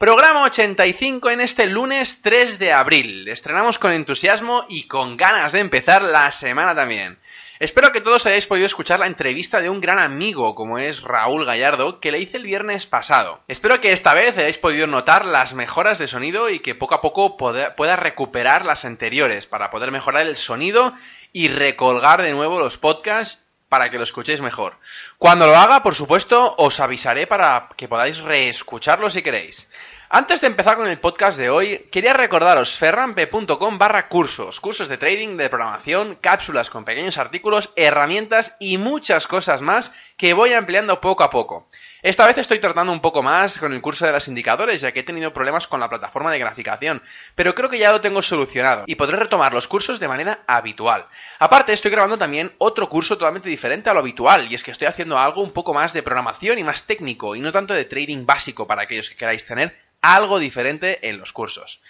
Programa 85 en este lunes 3 de abril. Estrenamos con entusiasmo y con ganas de empezar la semana también. Espero que todos hayáis podido escuchar la entrevista de un gran amigo como es Raúl Gallardo que le hice el viernes pasado. Espero que esta vez hayáis podido notar las mejoras de sonido y que poco a poco pueda recuperar las anteriores para poder mejorar el sonido y recolgar de nuevo los podcasts para que lo escuchéis mejor. Cuando lo haga, por supuesto, os avisaré para que podáis reescucharlo si queréis. Antes de empezar con el podcast de hoy, quería recordaros ferrampe.com barra cursos, cursos de trading, de programación, cápsulas con pequeños artículos, herramientas y muchas cosas más que voy ampliando poco a poco. Esta vez estoy tratando un poco más con el curso de los indicadores, ya que he tenido problemas con la plataforma de graficación, pero creo que ya lo tengo solucionado y podré retomar los cursos de manera habitual. Aparte, estoy grabando también otro curso totalmente diferente a lo habitual, y es que estoy haciendo algo un poco más de programación y más técnico, y no tanto de trading básico para aquellos que queráis tener algo diferente en los cursos.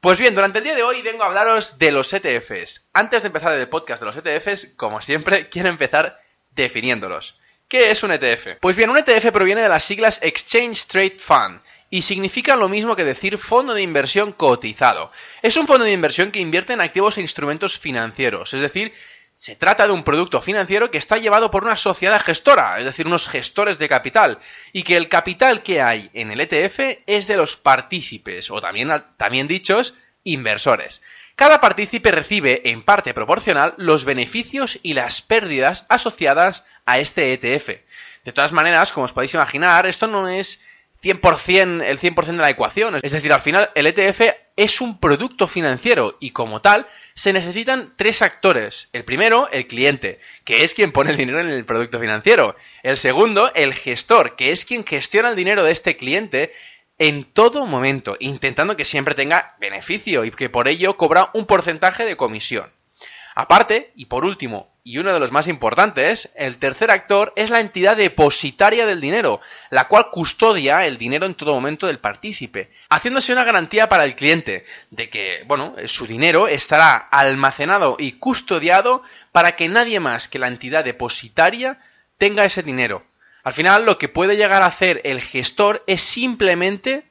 Pues bien, durante el día de hoy vengo a hablaros de los ETFs. Antes de empezar el podcast de los ETFs, como siempre, quiero empezar definiéndolos. ¿Qué es un ETF? Pues bien, un ETF proviene de las siglas Exchange Trade Fund y significa lo mismo que decir fondo de inversión cotizado. Es un fondo de inversión que invierte en activos e instrumentos financieros, es decir, se trata de un producto financiero que está llevado por una sociedad gestora, es decir, unos gestores de capital, y que el capital que hay en el ETF es de los partícipes, o también, también dichos, inversores. Cada partícipe recibe, en parte proporcional, los beneficios y las pérdidas asociadas a este ETF. De todas maneras, como os podéis imaginar, esto no es 100% el 100% de la ecuación. Es decir, al final el ETF es un producto financiero y como tal se necesitan tres actores. El primero, el cliente, que es quien pone el dinero en el producto financiero. El segundo, el gestor, que es quien gestiona el dinero de este cliente en todo momento, intentando que siempre tenga beneficio y que por ello cobra un porcentaje de comisión. Aparte, y por último, y uno de los más importantes, el tercer actor es la entidad depositaria del dinero, la cual custodia el dinero en todo momento del partícipe, haciéndose una garantía para el cliente de que, bueno, su dinero estará almacenado y custodiado para que nadie más que la entidad depositaria tenga ese dinero. Al final, lo que puede llegar a hacer el gestor es simplemente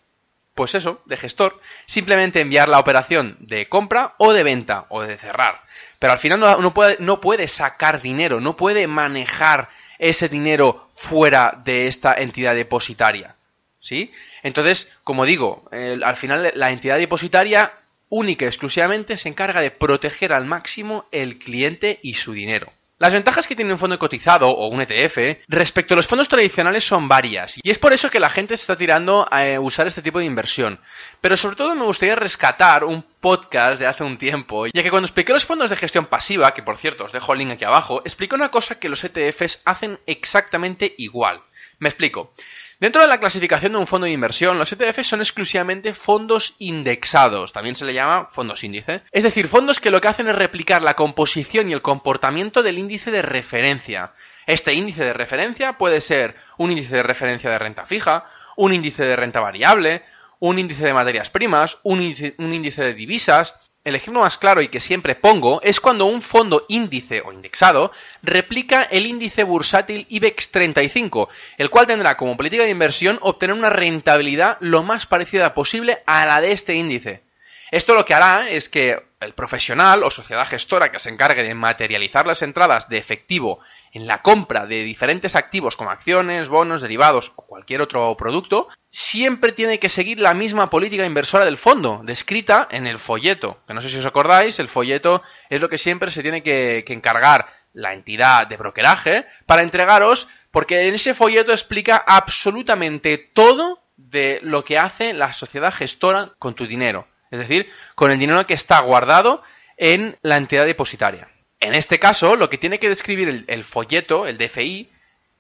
pues eso, de gestor, simplemente enviar la operación de compra o de venta o de cerrar. Pero al final no, puede, no puede sacar dinero, no puede manejar ese dinero fuera de esta entidad depositaria. ¿Sí? Entonces, como digo, al final la entidad depositaria única y exclusivamente se encarga de proteger al máximo el cliente y su dinero. Las ventajas que tiene un fondo cotizado o un ETF respecto a los fondos tradicionales son varias y es por eso que la gente se está tirando a eh, usar este tipo de inversión. Pero sobre todo me gustaría rescatar un podcast de hace un tiempo, ya que cuando expliqué los fondos de gestión pasiva, que por cierto os dejo el link aquí abajo, expliqué una cosa que los ETFs hacen exactamente igual. Me explico. Dentro de la clasificación de un fondo de inversión, los ETFs son exclusivamente fondos indexados, también se le llama fondos índice, es decir, fondos que lo que hacen es replicar la composición y el comportamiento del índice de referencia. Este índice de referencia puede ser un índice de referencia de renta fija, un índice de renta variable, un índice de materias primas, un índice, de divisas, el ejemplo más claro y que siempre pongo es cuando un fondo índice o indexado replica el índice bursátil IBEX 35, el cual tendrá como política de inversión obtener una rentabilidad lo más parecida posible a la de este índice. Esto lo que hará es que el profesional o sociedad gestora que se encargue de materializar las entradas de efectivo en la compra de diferentes activos como acciones, bonos, derivados o cualquier otro producto, siempre tiene que seguir la misma política inversora del fondo, descrita en el folleto. Que no sé si os acordáis, el folleto es lo que siempre se tiene que, encargar la entidad de brokeraje para entregaros, porque en ese folleto explica absolutamente todo de lo que hace la sociedad gestora con tu dinero. Es decir, con el dinero que está guardado en la entidad depositaria. En este caso, lo que tiene que describir el, folleto, el DFI,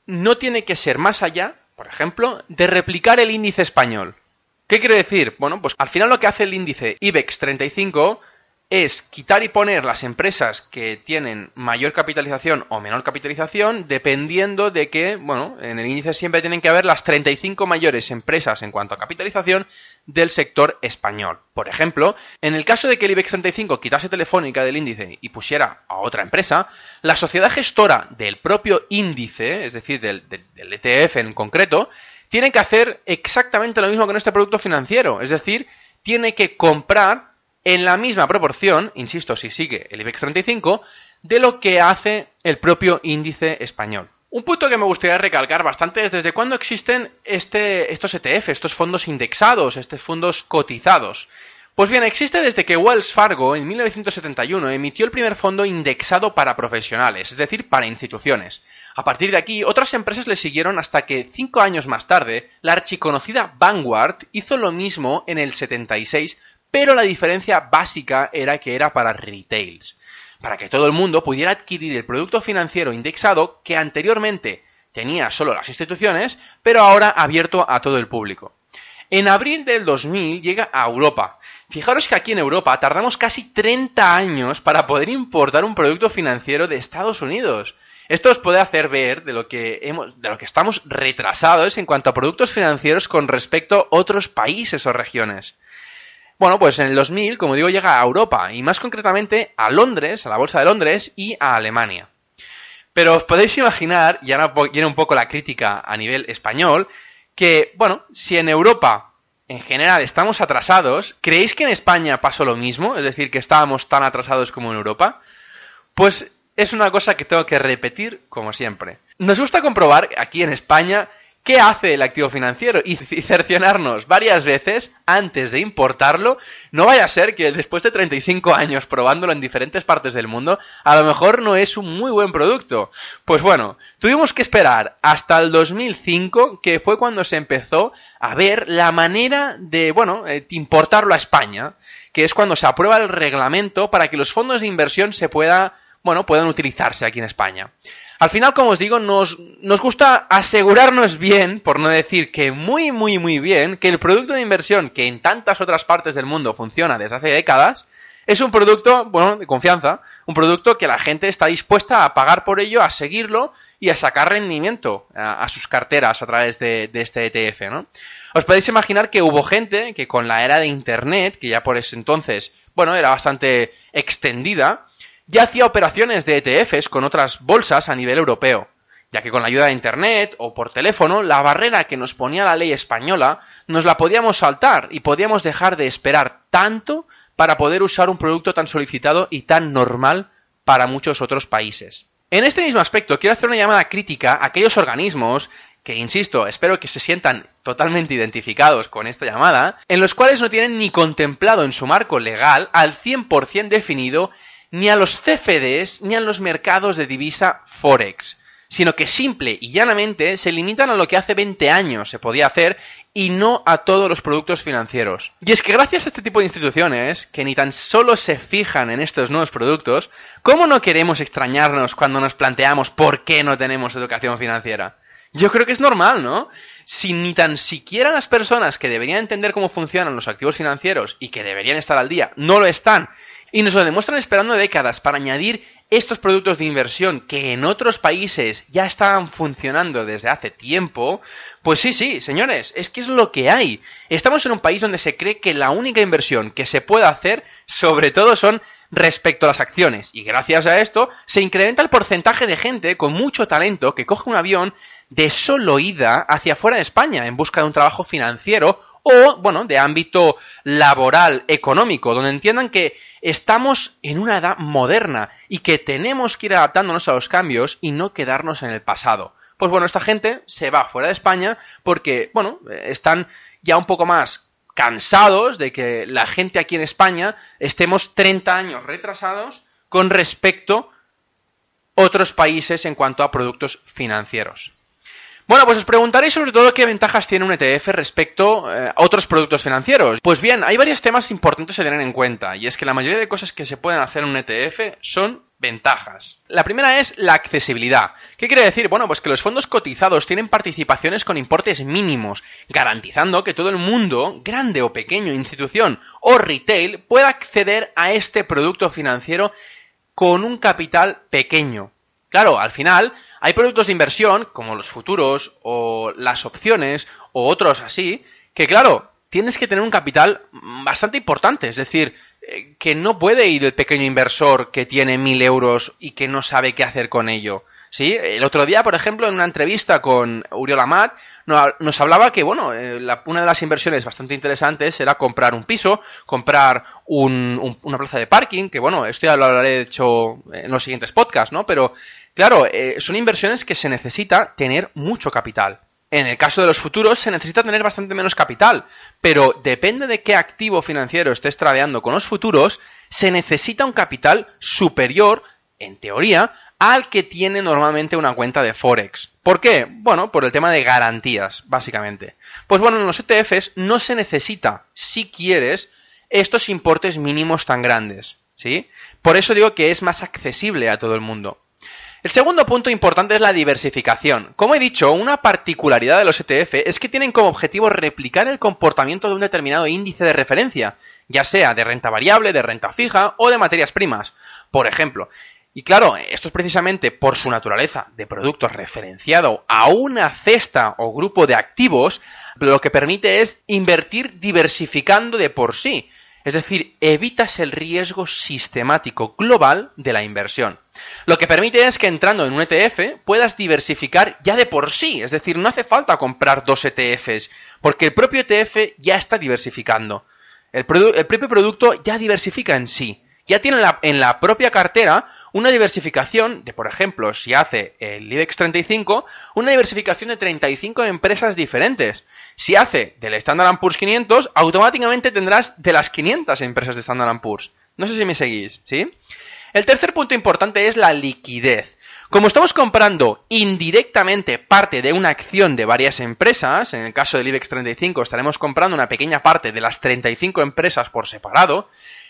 no tiene que ser más allá, por ejemplo, de replicar el índice español. ¿Qué quiere decir? Bueno, pues al final lo que hace el índice IBEX 35 es quitar y poner las empresas que tienen mayor capitalización o menor capitalización dependiendo de que, bueno, en el índice siempre tienen que haber las 35 mayores empresas en cuanto a capitalización del sector español. Por ejemplo, en el caso de que el IBEX 35 quitase Telefónica del índice y pusiera a otra empresa, la sociedad gestora del propio índice, es decir, del, del ETF en concreto, tiene que hacer exactamente lo mismo que en este producto financiero, es decir, tiene que comprar en la misma proporción, insisto, si sigue el IBEX 35, de lo que hace el propio índice español. Un punto que me gustaría recalcar bastante es desde cuándo existen este, estos ETF, estos fondos indexados, estos fondos cotizados. Pues bien, existe desde que Wells Fargo en 1971 emitió el primer fondo indexado para profesionales, es decir, para instituciones. A partir de aquí, otras empresas le siguieron hasta que, cinco años más tarde, la archiconocida Vanguard hizo lo mismo en el 76 pero la diferencia básica era que era para retails, para que todo el mundo pudiera adquirir el producto financiero indexado que anteriormente tenía solo las instituciones, pero ahora abierto a todo el público. En abril del 2000 llega a Europa. Fijaros que aquí en Europa tardamos casi 30 años para poder importar un producto financiero de Estados Unidos. Esto os puede hacer ver de lo que hemos, de lo que estamos retrasados en cuanto a productos financieros con respecto a otros países o regiones. Bueno, pues en el 2000, como digo, llega a Europa y más concretamente a Londres, a la Bolsa de Londres y a Alemania. Pero os podéis imaginar, y ahora viene un poco la crítica a nivel español, que, bueno, si en Europa en general estamos atrasados, ¿creéis que en España pasó lo mismo? Es decir, que estábamos tan atrasados como en Europa. Pues es una cosa que tengo que repetir como siempre. Nos gusta comprobar aquí en España qué hace el activo financiero y, cercionarnos varias veces antes de importarlo. No vaya a ser que después de 35 años probándolo en diferentes partes del mundo, a lo mejor no es un muy buen producto. Pues bueno, tuvimos que esperar hasta el 2005, que fue cuando se empezó a ver la manera de, bueno, eh, importarlo a España, que es cuando se aprueba el reglamento para que los fondos de inversión se pueda, bueno, puedan utilizarse aquí en España. Al final, como os digo, nos, nos gusta asegurarnos bien, por no decir que muy, muy, muy bien, que el producto de inversión que en tantas otras partes del mundo funciona desde hace décadas, es un producto, bueno, de confianza, un producto que la gente está dispuesta a pagar por ello, a seguirlo y a sacar rendimiento a, sus carteras a través de, de, este ETF, ¿no? Os podéis imaginar que hubo gente que con la era de Internet, que ya por ese entonces, bueno, era bastante extendida, ya hacía operaciones de ETFs con otras bolsas a nivel europeo, ya que con la ayuda de Internet o por teléfono, la barrera que nos ponía la ley española nos la podíamos saltar y podíamos dejar de esperar tanto para poder usar un producto tan solicitado y tan normal para muchos otros países. En este mismo aspecto, quiero hacer una llamada crítica a aquellos organismos que, insisto, espero que se sientan totalmente identificados con esta llamada, en los cuales no tienen ni contemplado en su marco legal al 100% definido ni a los CFDs ni a los mercados de divisa Forex, sino que simple y llanamente se limitan a lo que hace 20 años se podía hacer y no a todos los productos financieros. Y es que gracias a este tipo de instituciones, que ni tan solo se fijan en estos nuevos productos, ¿cómo no queremos extrañarnos cuando nos planteamos por qué no tenemos educación financiera? Yo creo que es normal, ¿no? Si ni tan siquiera las personas que deberían entender cómo funcionan los activos financieros y que deberían estar al día no lo están y nos lo demuestran esperando décadas para añadir estos productos de inversión que en otros países ya estaban funcionando desde hace tiempo, pues sí, sí, señores, es que es lo que hay. Estamos en un país donde se cree que la única inversión que se puede hacer, sobre todo, son respecto a las acciones. Y gracias a esto se incrementa el porcentaje de gente con mucho talento que coge un avión de solo ida hacia fuera de España en busca de un trabajo financiero o, bueno, de ámbito laboral, económico, donde entiendan que estamos en una edad moderna y que tenemos que ir adaptándonos a los cambios y no quedarnos en el pasado. Pues bueno, esta gente se va fuera de España porque, bueno, están ya un poco más cansados de que la gente aquí en España estemos 30 años retrasados con respecto a otros países en cuanto a productos financieros. Bueno, pues os preguntaréis sobre todo qué ventajas tiene un ETF respecto eh, a otros productos financieros. Pues bien, hay varios temas importantes a tener en cuenta, y es que la mayoría de cosas que se pueden hacer en un ETF son ventajas. La primera es la accesibilidad. ¿Qué quiere decir? Bueno, pues que los fondos cotizados tienen participaciones con importes mínimos, garantizando que todo el mundo, grande o pequeño, institución o retail, pueda acceder a este producto financiero con un capital pequeño. Claro, al final hay productos de inversión, como los futuros o las opciones o otros así, que claro, tienes que tener un capital bastante importante. Es decir, eh, que no puede ir el pequeño inversor que tiene mil euros y que no sabe qué hacer con ello. ¿Sí? El otro día, por ejemplo, en una entrevista con Uriol Amat, nos hablaba que, bueno, eh, una de las inversiones bastante interesantes era comprar un piso, comprar una plaza de parking, que, bueno, esto ya lo hablaré, hecho, en los siguientes podcasts, ¿no? Pero, claro, eh, son inversiones que se necesita tener mucho capital. En el caso de los futuros se necesita tener bastante menos capital, pero depende de qué activo financiero estés tradeando con los futuros, se necesita un capital superior, en teoría, al que tiene normalmente una cuenta de Forex. ¿Por qué? Bueno, por el tema de garantías, básicamente. Pues bueno, en los ETFs no se necesita, si quieres, estos importes mínimos tan grandes, ¿sí? Por eso digo que es más accesible a todo el mundo. El segundo punto importante es la diversificación. Como he dicho, una particularidad de los ETF es que tienen como objetivo replicar el comportamiento de un determinado índice de referencia, ya sea de renta variable, de renta fija o de materias primas. Por ejemplo, y claro, esto es precisamente por su naturaleza de producto referenciado a una cesta o grupo de activos, lo que permite es invertir diversificando de por sí. Es decir, evitas el riesgo sistemático global de la inversión. Lo que permite es que entrando en un ETF puedas diversificar ya de por sí, es decir, no hace falta comprar dos ETFs, porque el propio ETF ya está diversificando. El, propio producto ya diversifica en sí. Ya tiene en la propia cartera una diversificación de, por ejemplo, si hace el IBEX 35, una diversificación de 35 empresas diferentes. Si hace del Standard Poor's 500, automáticamente tendrás de las 500 empresas de Standard Poor's. No sé si me seguís, ¿sí? El tercer punto importante es la liquidez. Como estamos comprando indirectamente parte de una acción de varias empresas, en el caso del IBEX 35 estaremos comprando una pequeña parte de las 35 empresas por separado,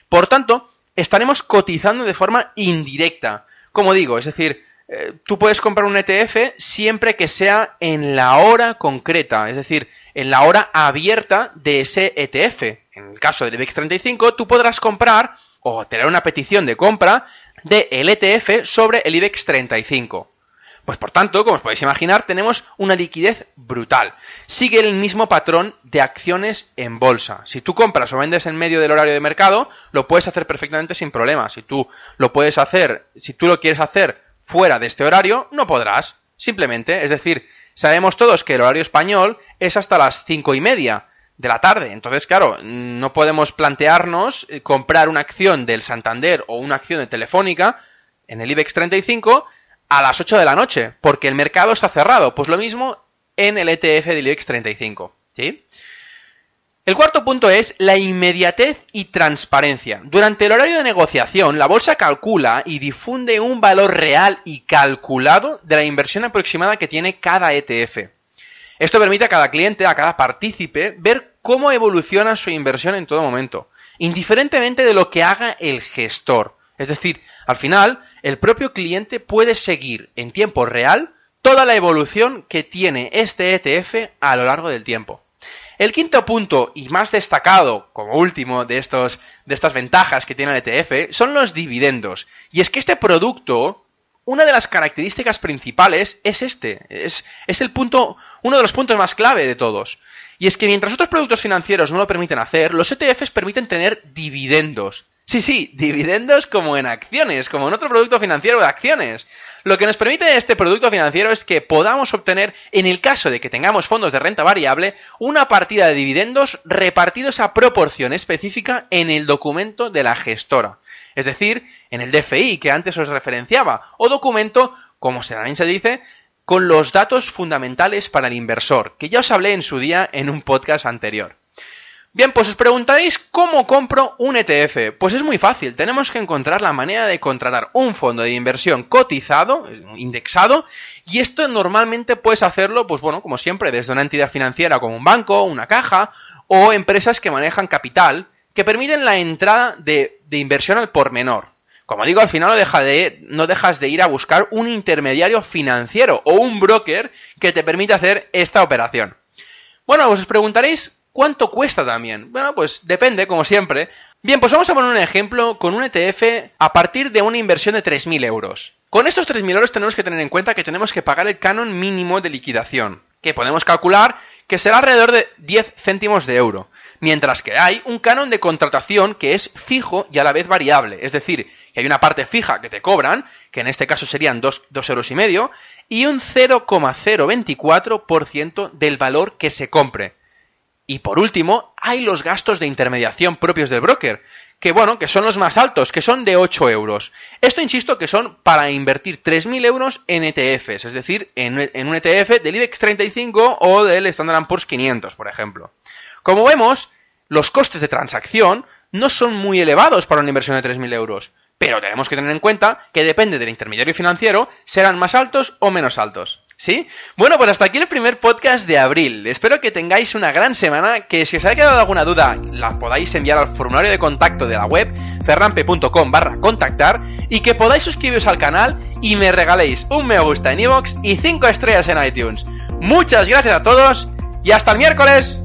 por tanto, estaremos cotizando de forma indirecta. Como digo, es decir, eh, tú puedes comprar un ETF siempre que sea en la hora concreta, es decir, en la hora abierta de ese ETF. En el caso del IBEX 35, tú podrás comprar o tener una petición de compra del ETF sobre el IBEX 35. Pues por tanto, como os podéis imaginar, tenemos una liquidez brutal. Sigue el mismo patrón de acciones en bolsa. Si tú compras o vendes en medio del horario de mercado, lo puedes hacer perfectamente sin problema. Si tú lo puedes hacer, si tú lo quieres hacer fuera de este horario, no podrás. Simplemente, es decir, sabemos todos que el horario español es hasta las cinco y media de la tarde. Entonces, claro, no podemos plantearnos eh, comprar una acción del Santander o una acción de Telefónica en el IBEX 35 a las 8 de la noche, porque el mercado está cerrado. Pues lo mismo en el ETF del IBEX 35. ¿Sí? El cuarto punto es la inmediatez y transparencia. Durante el horario de negociación, la bolsa calcula y difunde un valor real y calculado de la inversión aproximada que tiene cada ETF. Esto permite a cada cliente, a cada partícipe, ver cómo evoluciona su inversión en todo momento, indiferentemente de lo que haga el gestor. Es decir, al final, el propio cliente puede seguir en tiempo real toda la evolución que tiene este ETF a lo largo del tiempo. El quinto punto y más destacado, como último de, estos, de estas ventajas que tiene el ETF, son los dividendos. Y es que este producto una de las características principales es este, es, el punto, uno de los puntos más clave de todos. Y es que mientras otros productos financieros no lo permiten hacer, los ETFs permiten tener dividendos. Sí, sí, dividendos como en acciones, como en otro producto financiero de acciones. Lo que nos permite este producto financiero es que podamos obtener, en el caso de que tengamos fondos de renta variable, una partida de dividendos repartidos a proporción específica en el documento de la gestora es decir, en el DFI que antes os referenciaba, o documento, como también se dice, con los datos fundamentales para el inversor, que ya os hablé en su día en un podcast anterior. Bien, pues os preguntaréis cómo compro un ETF. Pues es muy fácil, tenemos que encontrar la manera de contratar un fondo de inversión cotizado, indexado, y esto normalmente puedes hacerlo, pues bueno, como siempre, desde una entidad financiera como un banco, una caja, o empresas que manejan capital, que permiten la entrada de, inversión al por menor. Como digo, al final no, no dejas de ir a buscar un intermediario financiero o un broker que te permita hacer esta operación. Bueno, os preguntaréis ¿Cuánto cuesta también? Bueno, pues depende, como siempre. Bien, pues vamos a poner un ejemplo con un ETF a partir de una inversión de 3.000 euros. Con estos 3.000 euros tenemos que tener en cuenta que tenemos que pagar el canon mínimo de liquidación, que podemos calcular que será alrededor de 10 céntimos de euro. Mientras que hay un canon de contratación que es fijo y a la vez variable. Es decir, que hay una parte fija que te cobran, que en este caso serían 2, 2 euros y medio, y un 0,024% del valor que se compre. Y por último, hay los gastos de intermediación propios del broker, que bueno, que son los más altos, que son de 8 euros. Esto insisto que son para invertir 3.000 euros en ETFs, es decir, en, un ETF del IBEX 35 o del Standard Poor's 500, por ejemplo. Como vemos, los costes de transacción no son muy elevados para una inversión de 3.000 euros, pero tenemos que tener en cuenta que depende del intermediario financiero, serán más altos o menos altos. ¿Sí? Bueno, pues hasta aquí el primer podcast de abril. Espero que tengáis una gran semana, que si os ha quedado alguna duda la podáis enviar al formulario de contacto de la web ferrampe.com barra contactar y que podáis suscribiros al canal y me regaléis un me gusta en iVoox y 5 estrellas en iTunes. Muchas gracias a todos y hasta el miércoles.